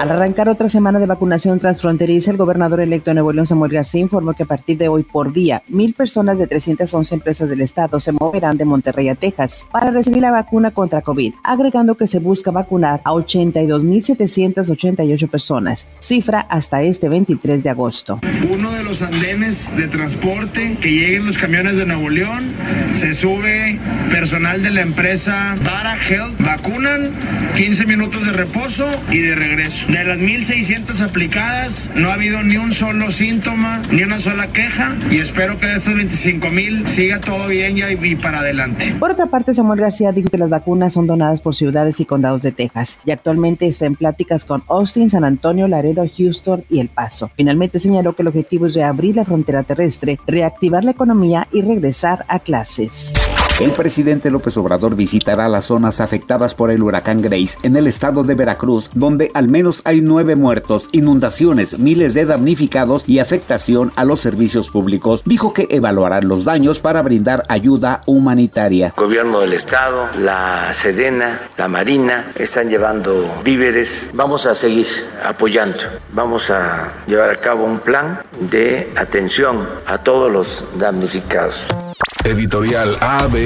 Al arrancar otra semana de vacunación transfronteriza, el gobernador electo de Nuevo León, Samuel García, informó que a partir de hoy por día, mil personas de 311 empresas del estado se moverán de Monterrey a Texas para recibir la vacuna contra COVID, agregando que se busca vacunar a 82.788 personas, cifra hasta este 23 de agosto. Uno de los andenes de transporte que lleguen los camiones de Nuevo León, se sube personal de la empresa Para Health, vacunan, 15 minutos de reposo y de regreso. De las 1.600 aplicadas, no ha habido ni un solo síntoma, ni una sola queja, y espero que de estas 25.000 siga todo bien ya y, para adelante. Por otra parte, Samuel García dijo que las vacunas son donadas por ciudades y condados de Texas, y actualmente está en pláticas con Austin, San Antonio, Laredo, Houston y El Paso. Finalmente señaló que el objetivo es reabrir la frontera terrestre, reactivar la economía y regresar a clases. El presidente López Obrador visitará las zonas afectadas por el huracán Grace en el estado de Veracruz, donde al menos hay nueve muertos, inundaciones, miles de damnificados y afectación a los servicios públicos. Dijo que evaluarán los daños para brindar ayuda humanitaria. gobierno del estado, la Sedena, la Marina están llevando víveres. Vamos a seguir apoyando. Vamos a llevar a cabo un plan de atención a todos los damnificados. Editorial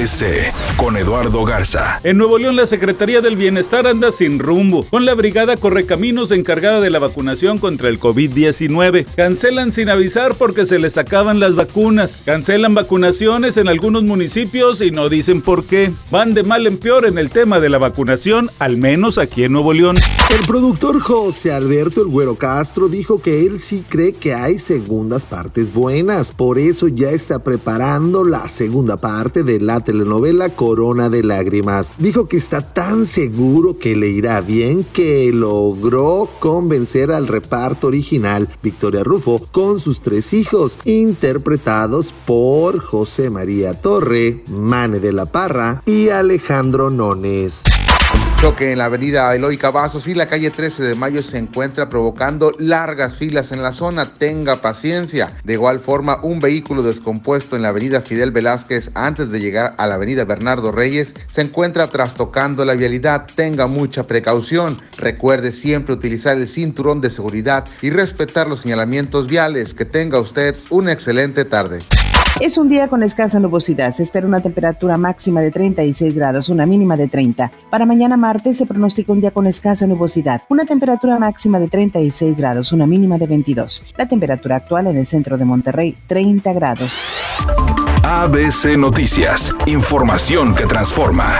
ABC con Eduardo Garza. En Nuevo León la Secretaría del Bienestar anda sin rumbo, con la Brigada Correcaminos encargada de la vacunación contra el COVID-19. Cancelan sin avisar porque se les acaban las vacunas. Cancelan vacunaciones en algunos municipios y no dicen por qué. Van de mal en peor en el tema de la vacunación, al menos aquí en Nuevo León. El productor José Alberto El Güero Castro dijo que él sí cree que hay segundas partes buenas, por eso ya está preparando la segunda parte de la telenovela Corona de Lágrimas. Dijo que está tan seguro que le irá bien que logró convencer al reparto original Victoria Rufo con sus tres hijos, interpretados por José María Torre, Mane de la Parra y Alejandro Nones. Choque en la avenida Eloy Cavazos y la calle 13 de Mayo se encuentra provocando largas filas en la zona. Tenga paciencia. De igual forma, un vehículo descompuesto en la avenida Fidel Velázquez antes de llegar a la avenida Bernardo Reyes se encuentra trastocando la vialidad. Tenga mucha precaución. Recuerde siempre utilizar el cinturón de seguridad y respetar los señalamientos viales. Que tenga usted una excelente tarde. Es un día con escasa nubosidad. Se espera una temperatura máxima de 36 grados, una mínima de 30. Para mañana martes se pronostica un día con escasa nubosidad. Una temperatura máxima de 36 grados, una mínima de 22. La temperatura actual en el centro de Monterrey, 30 grados. ABC Noticias. Información que transforma.